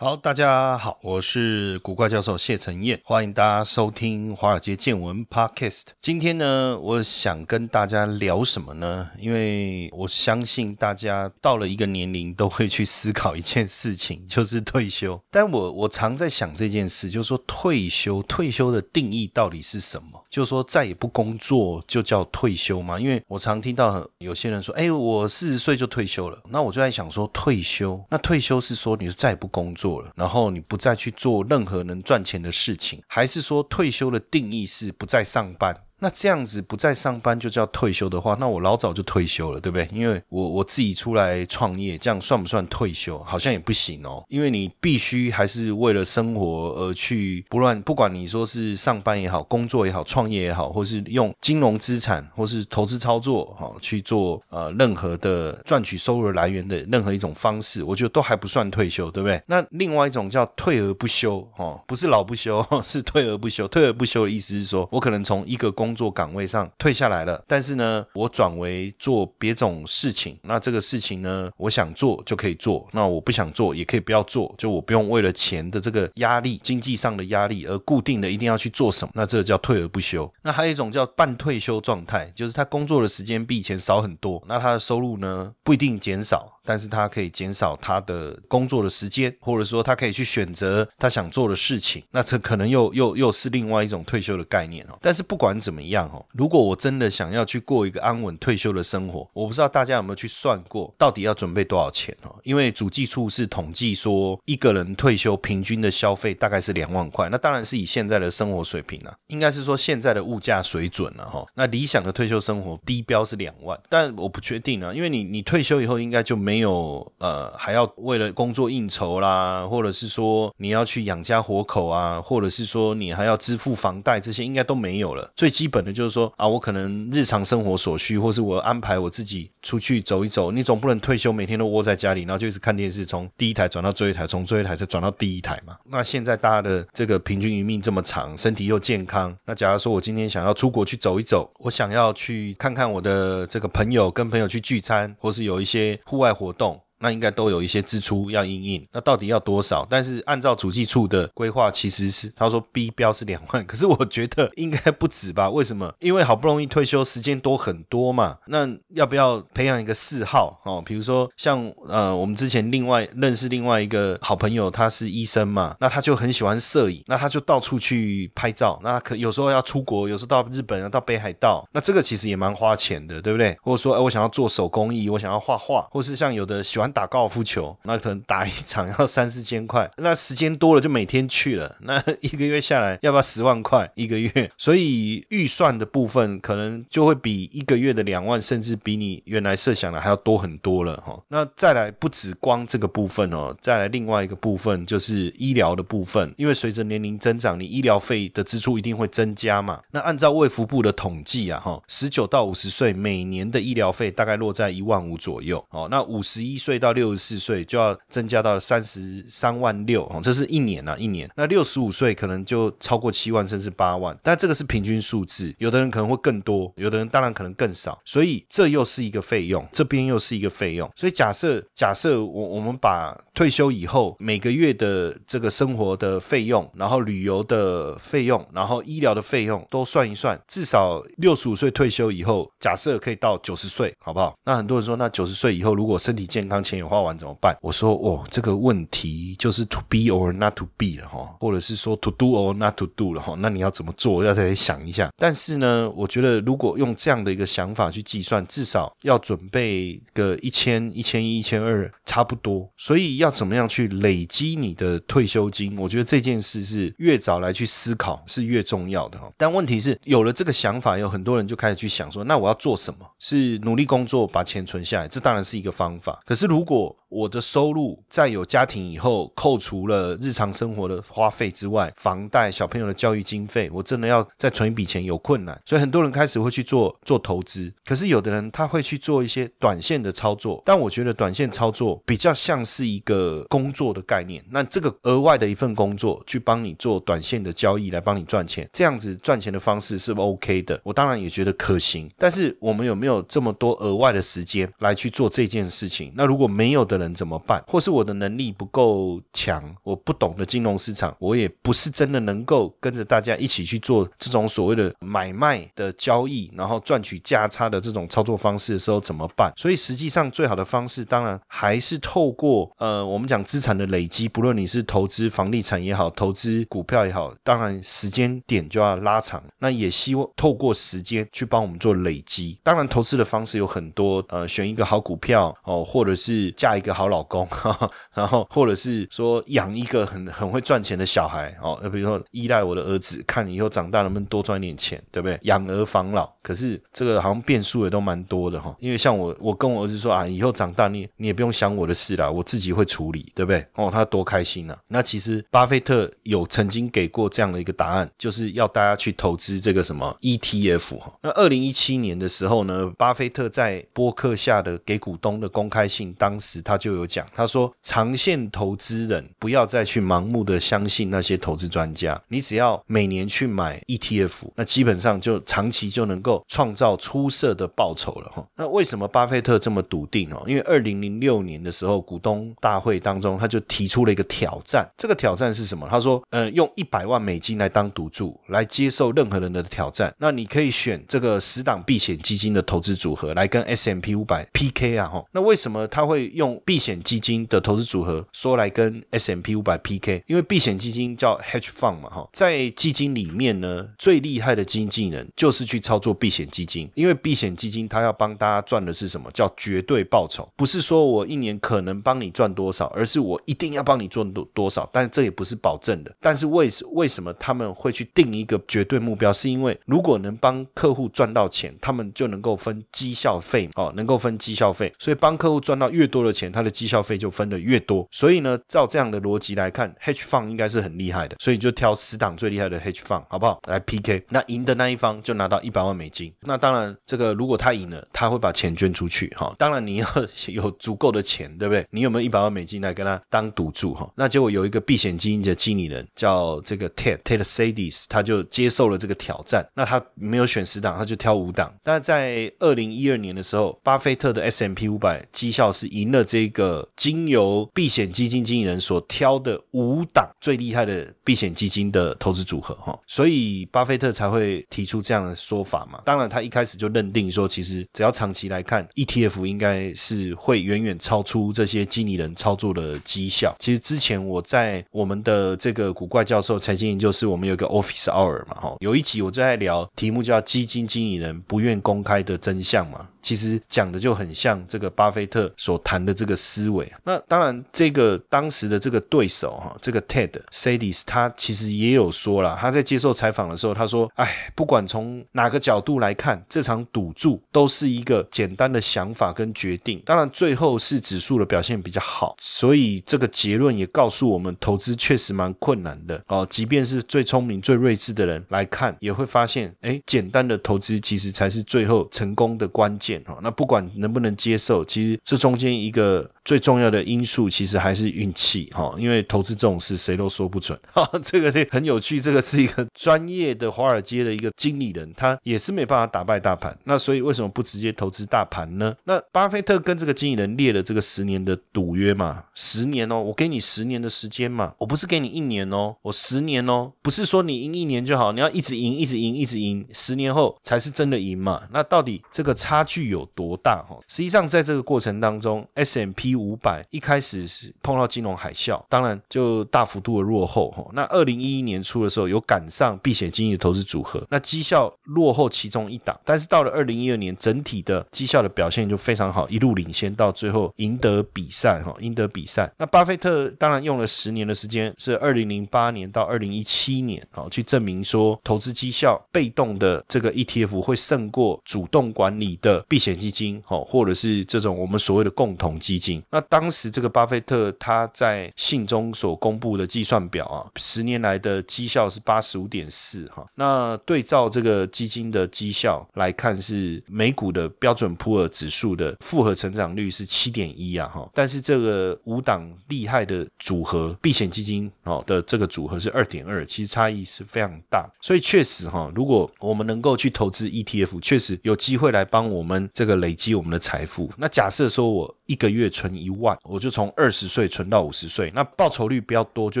好，大家好，我是古怪教授谢承彦，欢迎大家收听《华尔街见闻》Podcast。今天呢，我想跟大家聊什么呢？因为我相信大家到了一个年龄都会去思考一件事情，就是退休。但我我常在想这件事，就是说退休，退休的定义到底是什么？就是说再也不工作就叫退休吗？因为我常听到有些人说：“哎，我四十岁就退休了。”那我就在想说，退休，那退休是说你是再也不工作然后你不再去做任何能赚钱的事情，还是说退休的定义是不再上班？那这样子不再上班就叫退休的话，那我老早就退休了，对不对？因为我我自己出来创业，这样算不算退休？好像也不行哦，因为你必须还是为了生活而去，不论不管你说是上班也好，工作也好，创业也好，或是用金融资产或是投资操作哈去做呃任何的赚取收入来源的任何一种方式，我觉得都还不算退休，对不对？那另外一种叫退而不休，哦，不是老不休，是退而不休。退而不休的意思是说，我可能从一个工工作岗位上退下来了，但是呢，我转为做别种事情。那这个事情呢，我想做就可以做，那我不想做也可以不要做，就我不用为了钱的这个压力、经济上的压力而固定的一定要去做什么。那这个叫退而不休。那还有一种叫半退休状态，就是他工作的时间比以前少很多，那他的收入呢不一定减少。但是他可以减少他的工作的时间，或者说他可以去选择他想做的事情，那这可能又又又是另外一种退休的概念哦。但是不管怎么样哦，如果我真的想要去过一个安稳退休的生活，我不知道大家有没有去算过，到底要准备多少钱哦？因为主计处是统计说，一个人退休平均的消费大概是两万块，那当然是以现在的生活水平啊，应该是说现在的物价水准了哈。那理想的退休生活低标是两万，但我不确定啊，因为你你退休以后应该就没。没有呃，还要为了工作应酬啦，或者是说你要去养家活口啊，或者是说你还要支付房贷，这些应该都没有了。最基本的就是说啊，我可能日常生活所需，或是我安排我自己出去走一走。你总不能退休每天都窝在家里，然后就一直看电视，从第一台转到最后一台，从最后一台再转到第一台嘛？那现在大家的这个平均余命这么长，身体又健康，那假如说我今天想要出国去走一走，我想要去看看我的这个朋友，跟朋友去聚餐，或是有一些户外活动。那应该都有一些支出要应应，那到底要多少？但是按照主计处的规划，其实是他说 B 标是两万，可是我觉得应该不止吧？为什么？因为好不容易退休，时间多很多嘛。那要不要培养一个嗜好哦？比如说像呃，我们之前另外认识另外一个好朋友，他是医生嘛，那他就很喜欢摄影，那他就到处去拍照。那可有时候要出国，有时候到日本啊，到北海道，那这个其实也蛮花钱的，对不对？或者说，哎，我想要做手工艺，我想要画画，或是像有的喜欢。打高尔夫球，那可能打一场要三四千块，那时间多了就每天去了，那一个月下来要不要十万块一个月？所以预算的部分可能就会比一个月的两万，甚至比你原来设想的还要多很多了哈。那再来不止光这个部分哦，再来另外一个部分就是医疗的部分，因为随着年龄增长，你医疗费的支出一定会增加嘛。那按照卫福部的统计啊，哈，十九到五十岁每年的医疗费大概落在一万五左右哦。那五十一岁到六十四岁就要增加到三十三万六哦，这是一年啊，一年。那六十五岁可能就超过七万，甚至八万。但这个是平均数字，有的人可能会更多，有的人当然可能更少。所以这又是一个费用，这边又是一个费用。所以假设假设我我们把退休以后每个月的这个生活的费用，然后旅游的费用，然后医疗的费用都算一算，至少六十五岁退休以后，假设可以到九十岁，好不好？那很多人说，那九十岁以后如果身体健康，钱也花完怎么办？我说哦，这个问题就是 to be or not to be 了哈，或者是说 to do or not to do 了哈。那你要怎么做？要再想一下。但是呢，我觉得如果用这样的一个想法去计算，至少要准备个一千、一千一、一千二，差不多。所以要怎么样去累积你的退休金？我觉得这件事是越早来去思考是越重要的哈。但问题是，有了这个想法，有很多人就开始去想说，那我要做什么？是努力工作把钱存下来，这当然是一个方法。可是如如果我的收入在有家庭以后，扣除了日常生活的花费之外，房贷、小朋友的教育经费，我真的要再存一笔钱有困难，所以很多人开始会去做做投资。可是有的人他会去做一些短线的操作，但我觉得短线操作比较像是一个工作的概念。那这个额外的一份工作去帮你做短线的交易来帮你赚钱，这样子赚钱的方式是 OK 的。我当然也觉得可行，但是我们有没有这么多额外的时间来去做这件事情？那如果没有的。人怎么办？或是我的能力不够强，我不懂得金融市场，我也不是真的能够跟着大家一起去做这种所谓的买卖的交易，然后赚取价差的这种操作方式的时候怎么办？所以实际上最好的方式，当然还是透过呃，我们讲资产的累积，不论你是投资房地产也好，投资股票也好，当然时间点就要拉长。那也希望透过时间去帮我们做累积。当然投资的方式有很多，呃，选一个好股票哦，或者是是嫁一个。好老公，然后或者是说养一个很很会赚钱的小孩哦，比如说依赖我的儿子，看你以后长大能不能多赚点钱，对不对？养儿防老，可是这个好像变数也都蛮多的哈。因为像我，我跟我儿子说啊，以后长大你你也不用想我的事了，我自己会处理，对不对？哦，他多开心啊！那其实巴菲特有曾经给过这样的一个答案，就是要大家去投资这个什么 ETF。那二零一七年的时候呢，巴菲特在播客下的给股东的公开信，当时他就有讲，他说长线投资人不要再去盲目的相信那些投资专家，你只要每年去买 ETF，那基本上就长期就能够创造出色的报酬了哈。那为什么巴菲特这么笃定哦？因为二零零六年的时候，股东大会当中他就提出了一个挑战，这个挑战是什么？他说，呃，用一百万美金来当赌注，来接受任何人的挑战。那你可以选这个十档避险基金的投资组合来跟 S M P 五百 P K 啊哈。那为什么他会用避险基金的投资组合说来跟 S M P 五百 P K，因为避险基金叫 Hedge Fund 嘛，哈，在基金里面呢，最厉害的经纪人就是去操作避险基金，因为避险基金它要帮大家赚的是什么？叫绝对报酬，不是说我一年可能帮你赚多少，而是我一定要帮你赚多多少，但这也不是保证的。但是为为什么他们会去定一个绝对目标？是因为如果能帮客户赚到钱，他们就能够分绩效费哦，能够分绩效费，所以帮客户赚到越越多的钱，他的绩效。费就分的越多，所以呢，照这样的逻辑来看，H Fund 应该是很厉害的，所以就挑十档最厉害的 H Fund，好不好？来 PK，那赢的那一方就拿到一百万美金。那当然，这个如果他赢了，他会把钱捐出去，哈。当然你要有足够的钱，对不对？你有没有一百万美金来跟他当赌注，哈？那结果有一个避险基金的经理人叫这个 Ted Ted Sadis，他就接受了这个挑战。那他没有选十档，他就挑五档。但在二零一二年的时候，巴菲特的 S M P 五百绩效是赢了这个。经由避险基金经理人所挑的五档最厉害的避险基金的投资组合，哈，所以巴菲特才会提出这样的说法嘛。当然，他一开始就认定说，其实只要长期来看，ETF 应该是会远远超出这些经理人操作的绩效。其实之前我在我们的这个古怪教授财经研究室，我们有一个 Office Hour 嘛，哈，有一集我就在聊题目叫“基金经理人不愿公开的真相”嘛。其实讲的就很像这个巴菲特所谈的这个思维。那当然，这个当时的这个对手哈，这个 Ted Sadis，他其实也有说了，他在接受采访的时候，他说：“哎，不管从哪个角度来看，这场赌注都是一个简单的想法跟决定。当然，最后是指数的表现比较好，所以这个结论也告诉我们，投资确实蛮困难的哦。即便是最聪明、最睿智的人来看，也会发现，哎，简单的投资其实才是最后成功的关键。”那不管能不能接受，其实这中间一个。最重要的因素其实还是运气哈，因为投资这种事谁都说不准 哈。这个很有趣，这个是一个专业的华尔街的一个经理人，他也是没办法打败大盘。那所以为什么不直接投资大盘呢？那巴菲特跟这个经理人列了这个十年的赌约嘛，十年哦，我给你十年的时间嘛，我不是给你一年哦，我十年哦，不是说你赢一年就好，你要一直赢，一直赢，一直赢，十年后才是真的赢嘛。那到底这个差距有多大哈？实际上在这个过程当中，S M P。五百一开始是碰到金融海啸，当然就大幅度的落后哈。那二零一一年初的时候有赶上避险基金的投资组合，那绩效落后其中一档，但是到了二零一二年，整体的绩效的表现就非常好，一路领先到最后赢得比赛哈，赢得比赛。那巴菲特当然用了十年的时间，是二零零八年到二零一七年啊，去证明说投资绩效被动的这个 ETF 会胜过主动管理的避险基金哦，或者是这种我们所谓的共同基金。那当时这个巴菲特他在信中所公布的计算表啊，十年来的绩效是八十五点四哈。那对照这个基金的绩效来看，是美股的标准普尔指数的复合成长率是七点一啊哈。但是这个五档厉害的组合避险基金哦的这个组合是二点二，其实差异是非常大。所以确实哈，如果我们能够去投资 ETF，确实有机会来帮我们这个累积我们的财富。那假设说我一个月存一万，我就从二十岁存到五十岁，那报酬率不要多，就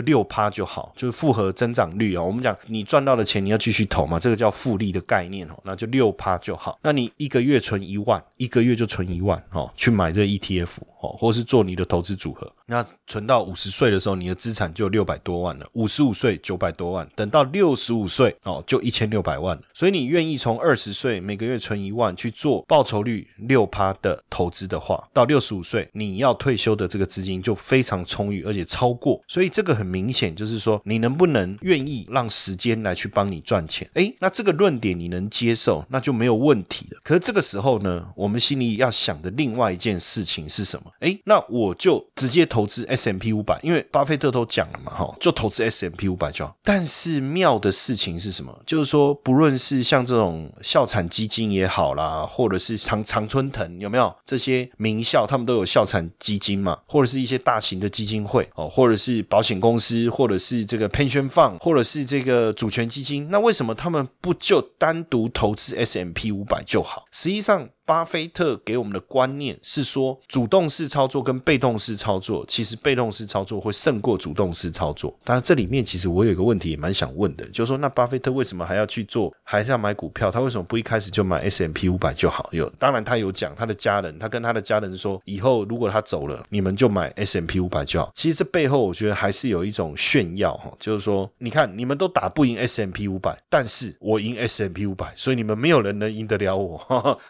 六趴就好，就是复合增长率啊。我们讲你赚到的钱你要继续投嘛，这个叫复利的概念哦，那就六趴就好。那你一个月存一万，一个月就存一万哦，去买这 ETF 哦，或是做你的投资组合。那存到五十岁的时候，你的资产就六百多万了；五十五岁九百多万，等到六十五岁哦，就一千六百万了。所以你愿意从二十岁每个月存一万去做报酬率六趴的投资的话，到六十五岁你要退休的这个资金就非常充裕，而且超过。所以这个很明显就是说，你能不能愿意让时间来去帮你赚钱？诶，那这个论点你能接受，那就没有问题了。可是这个时候呢，我们心里要想的另外一件事情是什么？诶，那我就直接投。资 S M P 五百，因为巴菲特都讲了嘛，哈，就投资 S M P 五百就好。但是妙的事情是什么？就是说，不论是像这种校产基金也好啦，或者是常常春藤有没有这些名校，他们都有校产基金嘛，或者是一些大型的基金会哦，或者是保险公司，或者是这个 pension fund，或者是这个主权基金，那为什么他们不就单独投资 S M P 五百就好？实际上。巴菲特给我们的观念是说，主动式操作跟被动式操作，其实被动式操作会胜过主动式操作。当然，这里面其实我有一个问题也蛮想问的，就是说，那巴菲特为什么还要去做，还是要买股票？他为什么不一开始就买 S M P 五百就好？有，当然他有讲他的家人，他跟他的家人说，以后如果他走了，你们就买 S M P 五百就好。其实这背后我觉得还是有一种炫耀哈，就是说，你看你们都打不赢 S M P 五百，但是我赢 S M P 五百，所以你们没有人能赢得了我。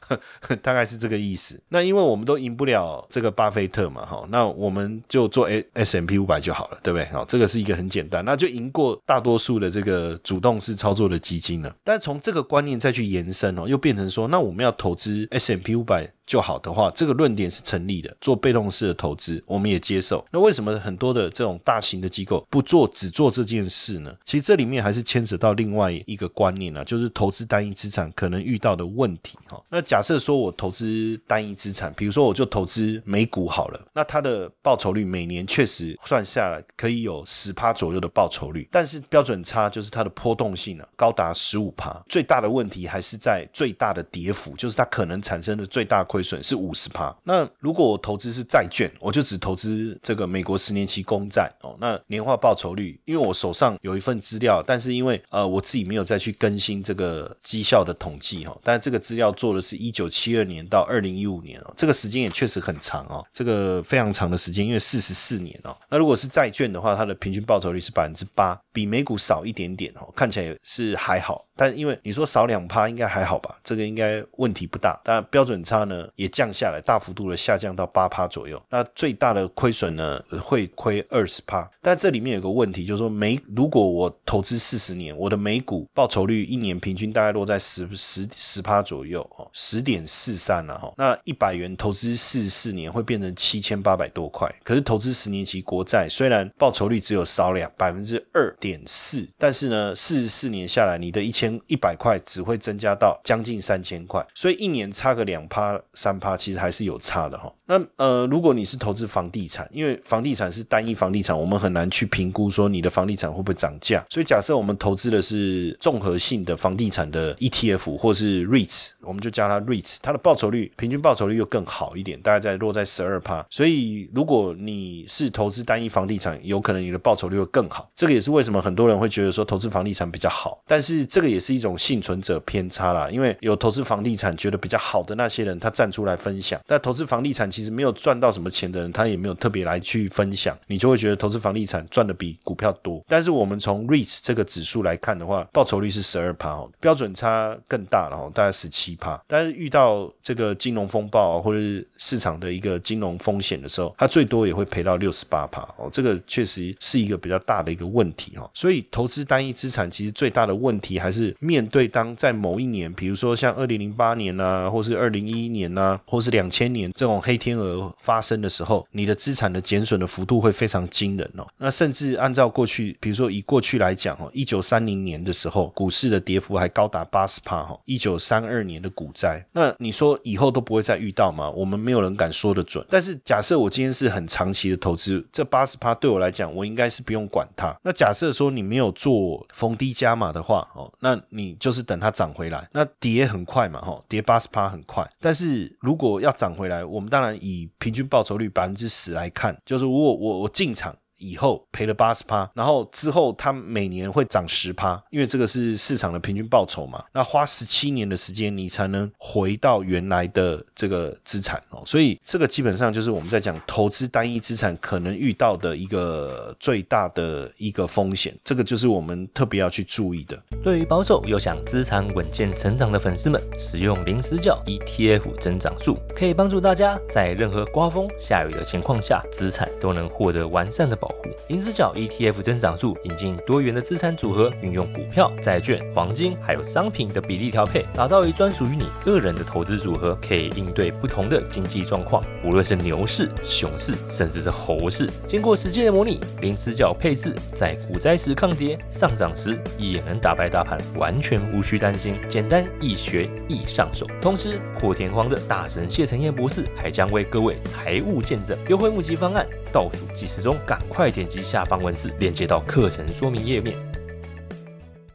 大概是这个意思。那因为我们都赢不了这个巴菲特嘛，哈，那我们就做 S S M P 五百就好了，对不对？好，这个是一个很简单，那就赢过大多数的这个主动式操作的基金了。但从这个观念再去延伸哦，又变成说，那我们要投资 S M P 五百。就好的话，这个论点是成立的。做被动式的投资，我们也接受。那为什么很多的这种大型的机构不做，只做这件事呢？其实这里面还是牵扯到另外一个观念啊，就是投资单一资产可能遇到的问题哈。那假设说我投资单一资产，比如说我就投资美股好了，那它的报酬率每年确实算下来可以有十趴左右的报酬率，但是标准差就是它的波动性呢高达十五趴。最大的问题还是在最大的跌幅，就是它可能产生的最大亏。亏损是五十趴。那如果我投资是债券，我就只投资这个美国十年期公债哦。那年化报酬率，因为我手上有一份资料，但是因为呃我自己没有再去更新这个绩效的统计哈。但这个资料做的是一九七二年到二零一五年哦，这个时间也确实很长哦，这个非常长的时间，因为四十四年哦。那如果是债券的话，它的平均报酬率是百分之八，比美股少一点点哦，看起来是还好。但因为你说少两趴应该还好吧，这个应该问题不大。但标准差呢也降下来，大幅度的下降到八趴左右。那最大的亏损呢会亏二十趴。但这里面有个问题，就是说美如果我投资四十年，我的美股报酬率一年平均大概落在十十十趴左右哦，十点四三了哈。那一百元投资四十四年会变成七千八百多块。可是投资十年期国债虽然报酬率只有少两百分之二点四，但是呢四十四年下来你的一千一百块只会增加到将近三千块，所以一年差个两趴三趴，其实还是有差的哈。那呃，如果你是投资房地产，因为房地产是单一房地产，我们很难去评估说你的房地产会不会涨价。所以假设我们投资的是综合性的房地产的 ETF 或是 REITs，我们就叫它 REITs，它的报酬率平均报酬率又更好一点，大概在落在十二趴。所以如果你是投资单一房地产，有可能你的报酬率会更好。这个也是为什么很多人会觉得说投资房地产比较好，但是这个也是一种幸存者偏差啦，因为有投资房地产觉得比较好的那些人，他站出来分享。但投资房地产其实没有赚到什么钱的人，他也没有特别来去分享，你就会觉得投资房地产赚的比股票多。但是我们从 REITs 这个指数来看的话，报酬率是十二趴哦，标准差更大了哦，大概十七趴。但是遇到这个金融风暴或者是市场的一个金融风险的时候，它最多也会赔到六十八趴哦，这个确实是一个比较大的一个问题哦。所以投资单一资产其实最大的问题还是面对当在某一年，比如说像二零零八年呐，或是二零一一年呐，或是两千年这种黑天鹅发生的时候，你的资产的减损的幅度会非常惊人哦。那甚至按照过去，比如说以过去来讲哦，一九三零年的时候，股市的跌幅还高达八十帕哈。一九三二年的股灾，那你说以后都不会再遇到吗？我们没有人敢说得准。但是假设我今天是很长期的投资，这八十帕对我来讲，我应该是不用管它。那假设说你没有做逢低加码的话哦，那你就是等它涨回来。那跌很快嘛哈，跌八十帕很快。但是如果要涨回来，我们当然以平均报酬率百分之十来看，就是如果我我进场。以后赔了八十趴，然后之后它每年会涨十趴，因为这个是市场的平均报酬嘛。那花十七年的时间，你才能回到原来的这个资产哦。所以这个基本上就是我们在讲投资单一资产可能遇到的一个最大的一个风险，这个就是我们特别要去注意的。对于保守又想资产稳健成长的粉丝们，使用零死角 ETF 增长术，可以帮助大家在任何刮风下雨的情况下，资产都能获得完善的保。零死角 ETF 增长数引进多元的资产组合，运用股票、债券、黄金还有商品的比例调配，打造一专属于你个人的投资组合，可以应对不同的经济状况，无论是牛市、熊市，甚至是猴市。经过实际的模拟，零死角配置在股灾时抗跌，上涨时也能打败大盘，完全无需担心。简单易学易上手，同时破天荒的大神谢承彦博士还将为各位财务见证优惠募集方案。倒数计时中，赶快点击下方文字，链接到课程说明页面。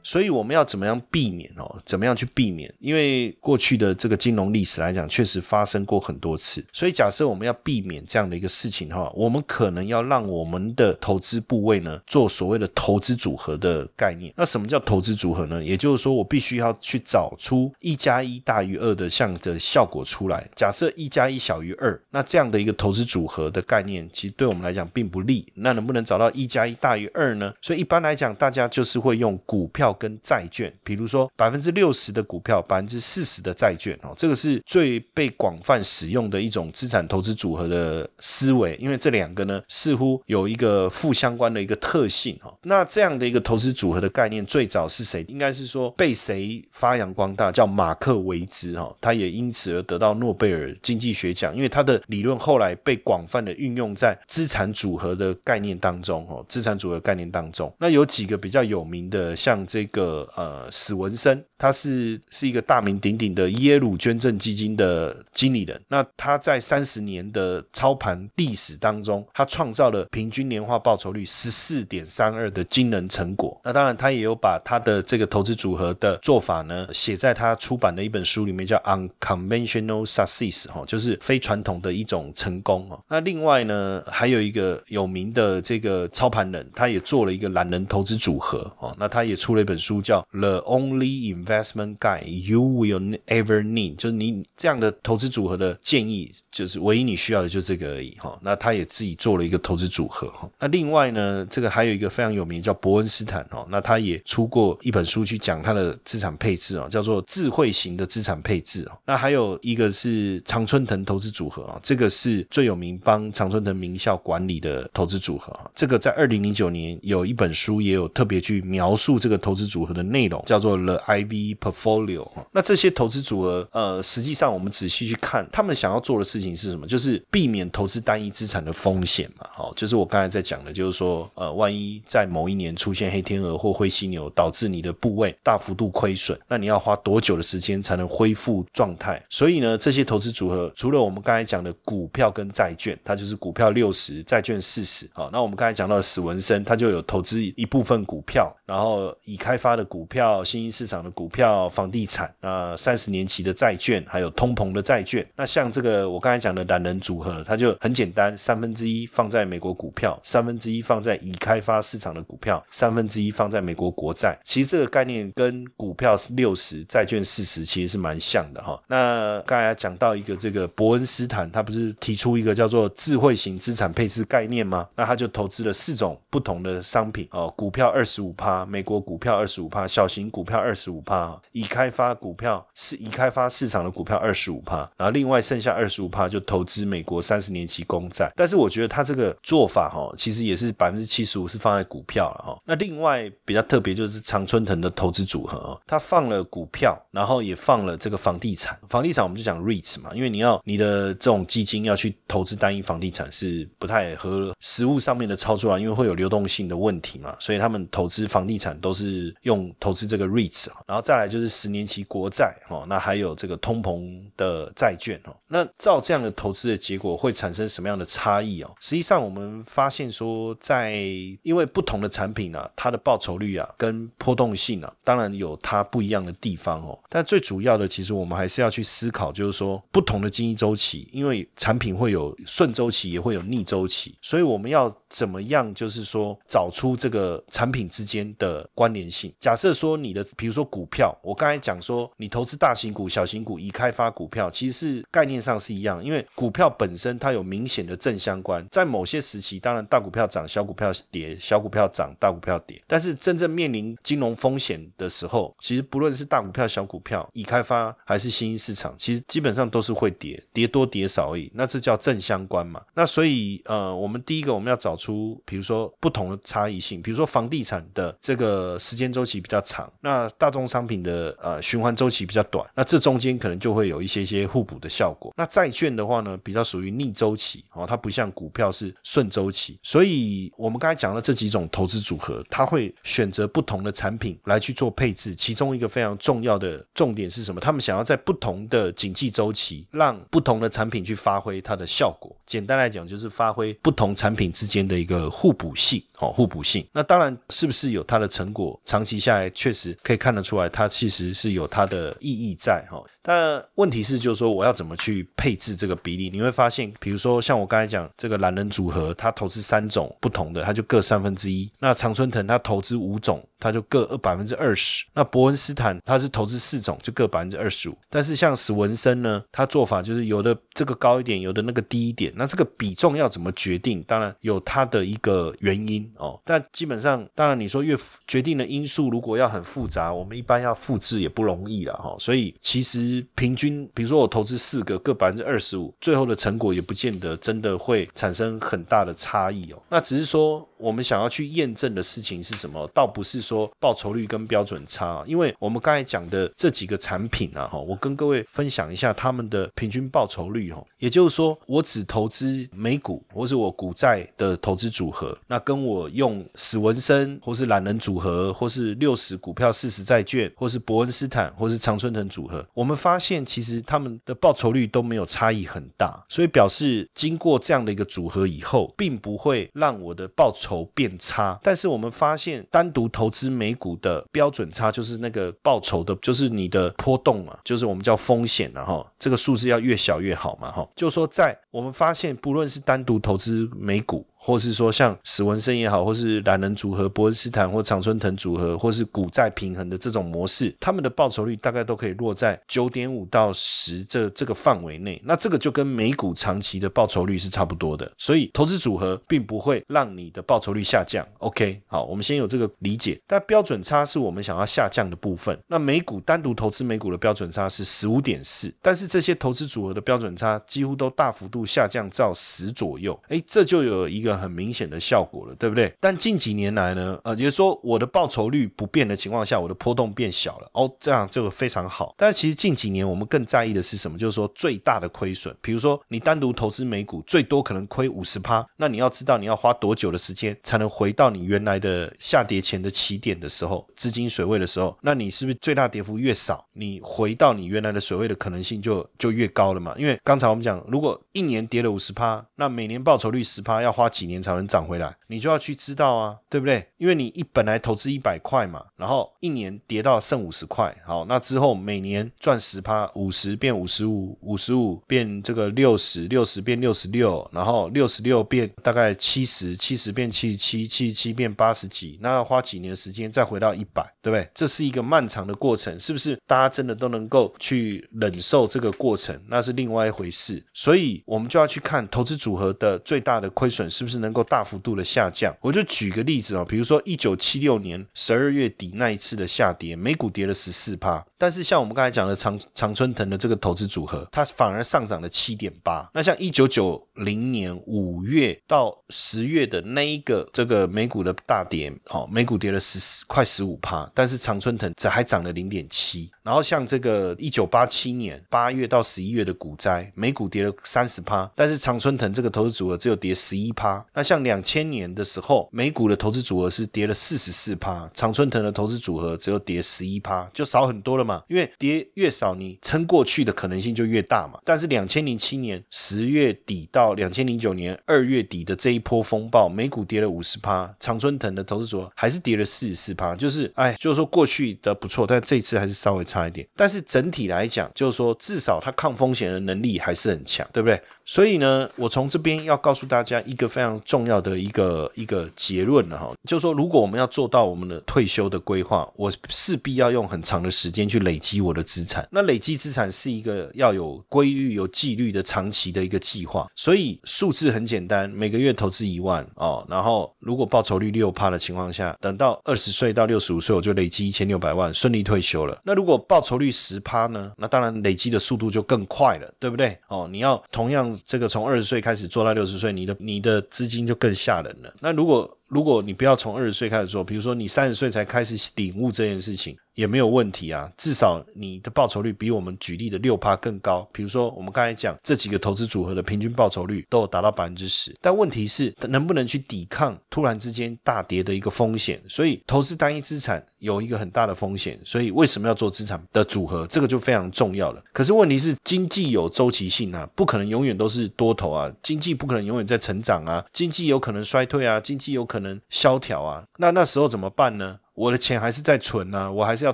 所以我们要怎么样避免哦？怎么样去避免？因为过去的这个金融历史来讲，确实发生过很多次。所以假设我们要避免这样的一个事情的话，我们可能要让我们的投资部位呢，做所谓的投资组合的概念。那什么叫投资组合呢？也就是说，我必须要去找出一加一大于二的像的效果出来。假设一加一小于二，那这样的一个投资组合的概念，其实对我们来讲并不利。那能不能找到一加一大于二呢？所以一般来讲，大家就是会用股票。跟债券，比如说百分之六十的股票，百分之四十的债券哦，这个是最被广泛使用的一种资产投资组合的思维，因为这两个呢似乎有一个负相关的一个特性哈。那这样的一个投资组合的概念，最早是谁？应该是说被谁发扬光大？叫马克维兹哈，他也因此而得到诺贝尔经济学奖，因为他的理论后来被广泛的运用在资产组合的概念当中哦，资产组合概念当中，那有几个比较有名的，像这。一个呃史文生，他是是一个大名鼎鼎的耶鲁捐赠基金的经理人。那他在三十年的操盘历史当中，他创造了平均年化报酬率十四点三二的惊人成果。那当然，他也有把他的这个投资组合的做法呢，写在他出版的一本书里面，叫《Unconventional Success》哈，就是非传统的一种成功哦。那另外呢，还有一个有名的这个操盘人，他也做了一个懒人投资组合哦。那他也出了一本。本书叫《The Only Investment Guide You Will Ever Need》，就是你这样的投资组合的建议，就是唯一你需要的就是这个而已哈。那他也自己做了一个投资组合哈。那另外呢，这个还有一个非常有名叫伯恩斯坦哦，那他也出过一本书去讲他的资产配置哦，叫做智慧型的资产配置哦。那还有一个是常春藤投资组合啊，这个是最有名帮常春藤名校管理的投资组合。这个在二零零九年有一本书也有特别去描述这个投资。组合的内容叫做 The IV Portfolio 那这些投资组合，呃，实际上我们仔细去看，他们想要做的事情是什么？就是避免投资单一资产的风险嘛。好，就是我刚才在讲的，就是说，呃，万一在某一年出现黑天鹅或灰犀牛，导致你的部位大幅度亏损，那你要花多久的时间才能恢复状态？所以呢，这些投资组合除了我们刚才讲的股票跟债券，它就是股票六十，债券四十。好，那我们刚才讲到的史文生，他就有投资一部分股票，然后已开发的股票、新兴市场的股票、房地产啊、三十年期的债券，还有通膨的债券。那像这个我刚才讲的懒人组合，它就很简单，三分之一放在美国股票，三分之一放在已开发市场的股票，三分之一放在美国国债。其实这个概念跟股票是六十，债券四十，其实是蛮像的哈。那刚才讲到一个这个伯恩斯坦，他不是提出一个叫做智慧型资产配置概念吗？那他就投资了四种不同的商品哦，股票二十五趴，美国股票二十五趴，小型股票二十五趴，已开发股票是已开发市场的股票二十五趴，然后另外剩下二十五趴就投资美国三十年期公债。但是我觉得他这个做法哈，其实也是百分之七十五是放在股票了哈。那另外比较特别就是常春藤的投资组合哦，他放了股票，然后也放了这个房地产。房地产我们就讲 REITs 嘛，因为你要你的这种基金要去投资单一房地产是不太合实物上面的操作啊，因为会有流动性的问题嘛，所以他们投资房地产都是用投资这个 REITs，然后再来就是十年期国债哦，那还有这个通膨的债券哦。那照这样的投资的结果会产生什么样的差异哦？实际上我们发现说，在因为不同的产品啊，它的报酬率啊跟波动性啊，当然有它不一样的地方哦。但最主要的，其实我们还是要去思考，就是说不同的经济周期，因为产品会有顺周期，也会有逆周期，所以我们要怎么样，就是说找出这个产品之间的关联性。假设说你的，比如说股票，我刚才讲说你投资大型股、小型股、已开发股票，其实是概念上是一样，因为股票本身它有明显的正相关，在某些时期，当然大股票涨，小股票跌；小股票涨，大股票跌。但是真正面临金融风险的时候，其实不论是大股票、小股票、已开发还是新兴市场，其实基本上都是会跌，跌多跌少而已。那这叫正相关嘛？那所以呃，我们第一个我们要找出，比如说不同的差异性，比如说房地产的这个时间周期比较长，那大宗商品的呃循环周期比较短，那这中间可能就会有一些些互补的效果。那债券的话呢，比较属于逆周期哦，它不像股票是顺周期，所以我们刚才讲了这几种投资组合，它会选择不同的产品来去做配置。其中一个非常重要的重点是什么？他们想要在不同的景气周期，让不同的产品去发挥它的效果。简单来讲，就是发挥不同产品之间的一个互补性哦，互补性。那当然是不是有它它的成果？长期下来确实可以看得出来，它其实是有它的意义在哈。但问题是，就是说我要怎么去配置这个比例？你会发现，比如说像我刚才讲这个懒人组合，它投资三种不同的，它就各三分之一。那常春藤它投资五种，它就各二百分之二十。那伯恩斯坦它是投资四种，就各百分之二十五。但是像史文森呢，他做法就是有的这个高一点，有的那个低一点。那这个比重要怎么决定？当然有它的一个原因哦。但基本上，当然你说越决定的因素如果要很复杂，我们一般要复制也不容易了哈。所以其实。平均，比如说我投资四个，各百分之二十五，最后的成果也不见得真的会产生很大的差异哦。那只是说，我们想要去验证的事情是什么？倒不是说报酬率跟标准差，因为我们刚才讲的这几个产品啊，哈，我跟各位分享一下他们的平均报酬率哈。也就是说，我只投资美股或是我股债的投资组合，那跟我用史文森或是懒人组合，或是六十股票四十债券，或是伯恩斯坦或是常春藤组合，我们发现其实他们的报酬率都没有差异很大，所以表示经过这样的一个组合以后，并不会让我的报酬变差。但是我们发现，单独投资美股的标准差，就是那个报酬的，就是你的波动嘛，就是我们叫风险然后这个数字要越小越好嘛，哈。就说在我们发现，不论是单独投资美股。或是说像史文森也好，或是懒人组合、伯恩斯坦或常春藤组合，或是股债平衡的这种模式，他们的报酬率大概都可以落在九点五到十这这个范围内。那这个就跟美股长期的报酬率是差不多的，所以投资组合并不会让你的报酬率下降。OK，好，我们先有这个理解。但标准差是我们想要下降的部分。那美股单独投资美股的标准差是十五点四，但是这些投资组合的标准差几乎都大幅度下降到十左右。哎，这就有一个。很明显的效果了，对不对？但近几年来呢，呃，也就是说我的报酬率不变的情况下，我的波动变小了，哦，这样就非常好。但是其实近几年我们更在意的是什么？就是说最大的亏损，比如说你单独投资美股，最多可能亏五十趴，那你要知道你要花多久的时间才能回到你原来的下跌前的起点的时候，资金水位的时候，那你是不是最大跌幅越少，你回到你原来的水位的可能性就就越高了嘛？因为刚才我们讲，如果一年跌了五十趴，那每年报酬率十趴，要花几？几年才能涨回来？你就要去知道啊，对不对？因为你一本来投资一百块嘛，然后一年跌到剩五十块，好，那之后每年赚十趴，五十变五十五，五十五变这个六十，六十变六十六，然后六十六变大概七十，七十变七十七，七十七变八十几，那要花几年时间再回到一百，对不对？这是一个漫长的过程，是不是？大家真的都能够去忍受这个过程，那是另外一回事。所以，我们就要去看投资组合的最大的亏损是不是是能够大幅度的下降。我就举个例子哦，比如说一九七六年十二月底那一次的下跌，美股跌了十四趴，但是像我们刚才讲的常常春藤的这个投资组合，它反而上涨了七点八。那像一九九零年五月到十月的那一个这个美股的大跌，哦，美股跌了十四快十五趴，但是常春藤这还涨了零点七。然后像这个一九八七年八月到十一月的股灾，美股跌了三十趴，但是常春藤这个投资组合只有跌十一趴。那像两千年的时候，美股的投资组合是跌了四十四趴，常春藤的投资组合只有跌十一趴，就少很多了嘛。因为跌越少，你撑过去的可能性就越大嘛。但是两千零七年十月底到两千零九年二月底的这一波风暴，美股跌了五十趴，常春藤的投资组合还是跌了四十四趴，就是哎，就是说过去的不错，但这次还是稍微差。差一点，但是整体来讲，就是说至少它抗风险的能力还是很强，对不对？所以呢，我从这边要告诉大家一个非常重要的一个一个结论了哈，就是说，如果我们要做到我们的退休的规划，我势必要用很长的时间去累积我的资产。那累积资产是一个要有规律、有纪律的长期的一个计划。所以数字很简单，每个月投资一万哦，然后如果报酬率六趴的情况下，等到二十岁到六十五岁，我就累积一千六百万，顺利退休了。那如果报酬率十趴呢？那当然累积的速度就更快了，对不对？哦，你要同样这个从二十岁开始做到六十岁，你的你的资金就更吓人了。那如果如果你不要从二十岁开始做，比如说你三十岁才开始领悟这件事情。也没有问题啊，至少你的报酬率比我们举例的六趴更高。比如说，我们刚才讲这几个投资组合的平均报酬率都有达到百分之十，但问题是能不能去抵抗突然之间大跌的一个风险？所以投资单一资产有一个很大的风险，所以为什么要做资产的组合？这个就非常重要了。可是问题是，经济有周期性啊，不可能永远都是多头啊，经济不可能永远在成长啊，经济有可能衰退啊，经济有可能萧条啊，那那时候怎么办呢？我的钱还是在存啊，我还是要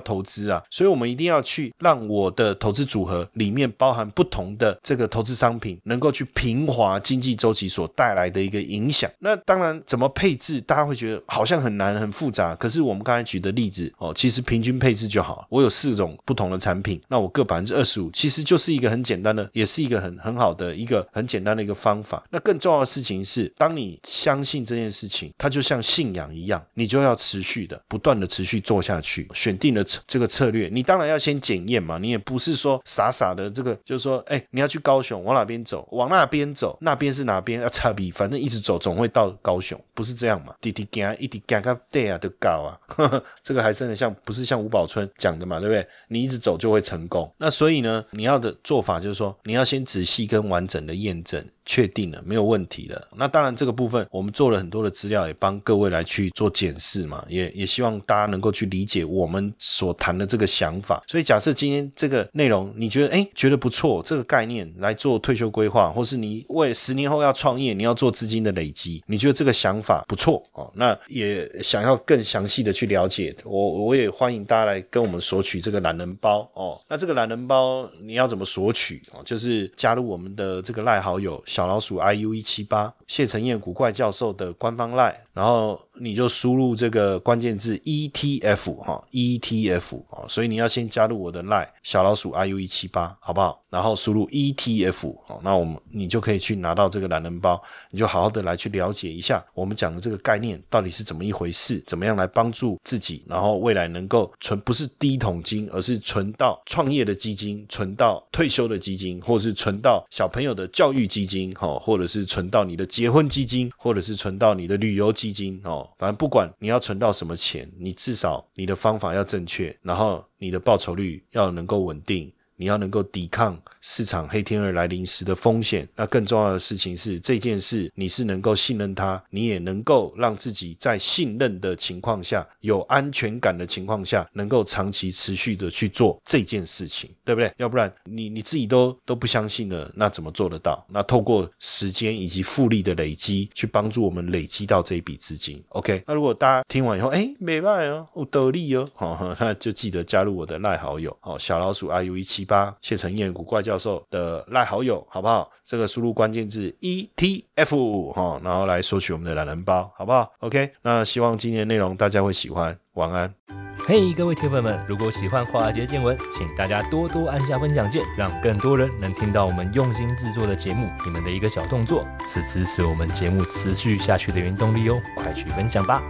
投资啊，所以我们一定要去让我的投资组合里面包含不同的这个投资商品，能够去平滑经济周期所带来的一个影响。那当然怎么配置，大家会觉得好像很难很复杂。可是我们刚才举的例子哦，其实平均配置就好。我有四种不同的产品，那我各百分之二十五，其实就是一个很简单的，也是一个很很好的一个很简单的一个方法。那更重要的事情是，当你相信这件事情，它就像信仰一样，你就要持续的不断。的持续做下去，选定了这个策略，你当然要先检验嘛。你也不是说傻傻的这个，就是说，哎，你要去高雄，往哪边走？往那边走，那边是哪边？啊差比，反正一直走，总会到高雄，不是这样嘛？滴滴干，一滴干，干对啊，都高啊。这个还真的像，不是像吴宝春讲的嘛，对不对？你一直走就会成功。那所以呢，你要的做法就是说，你要先仔细跟完整的验证。确定了，没有问题了。那当然，这个部分我们做了很多的资料，也帮各位来去做检视嘛。也也希望大家能够去理解我们所谈的这个想法。所以，假设今天这个内容你觉得哎觉得不错，这个概念来做退休规划，或是你为十年后要创业，你要做资金的累积，你觉得这个想法不错哦，那也想要更详细的去了解，我我也欢迎大家来跟我们索取这个懒人包哦。那这个懒人包你要怎么索取哦？就是加入我们的这个赖好友。小老鼠 iu 一七八谢承彦古怪教授的官方 line，然后你就输入这个关键字 ETF 哈 ETF 哦，所以你要先加入我的 Lie 小老鼠 iu 一七八，好不好？然后输入 ETF 哦，那我们你就可以去拿到这个懒人包，你就好好的来去了解一下我们讲的这个概念到底是怎么一回事，怎么样来帮助自己，然后未来能够存不是第一桶金，而是存到创业的基金，存到退休的基金，或者是存到小朋友的教育基金，哈，或者是存到你的结婚基金，或者是存到你的旅游基金，哦，反正不管你要存到什么钱，你至少你的方法要正确，然后你的报酬率要能够稳定。你要能够抵抗市场黑天鹅来临时的风险。那更重要的事情是，这件事你是能够信任它，你也能够让自己在信任的情况下，有安全感的情况下，能够长期持续的去做这件事情，对不对？要不然你你自己都都不相信了，那怎么做得到？那透过时间以及复利的累积，去帮助我们累积到这一笔资金。OK，那如果大家听完以后，哎，没卖哦，我得利哦，好，那就记得加入我的赖好友，好，小老鼠 iu 一七八，谢承彦古怪教授的赖好友，好不好？这个输入关键字 ETF，哈，然后来索取我们的懒人包，好不好？OK，那希望今天的内容大家会喜欢，晚安。嘿，各位铁粉们，如果喜欢华尔街见闻，请大家多多按下分享键，让更多人能听到我们用心制作的节目。你们的一个小动作，是支持我们节目持续下去的原动力哦，快去分享吧！